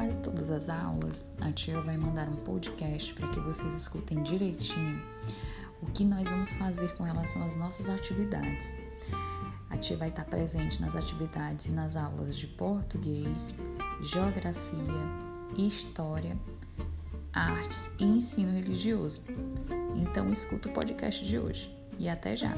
quase todas as aulas, a tia vai mandar um podcast para que vocês escutem direitinho o que nós vamos fazer com relação às nossas atividades. A tia vai estar presente nas atividades e nas aulas de português, geografia, história, artes e ensino religioso. Então escuta o podcast de hoje e até já!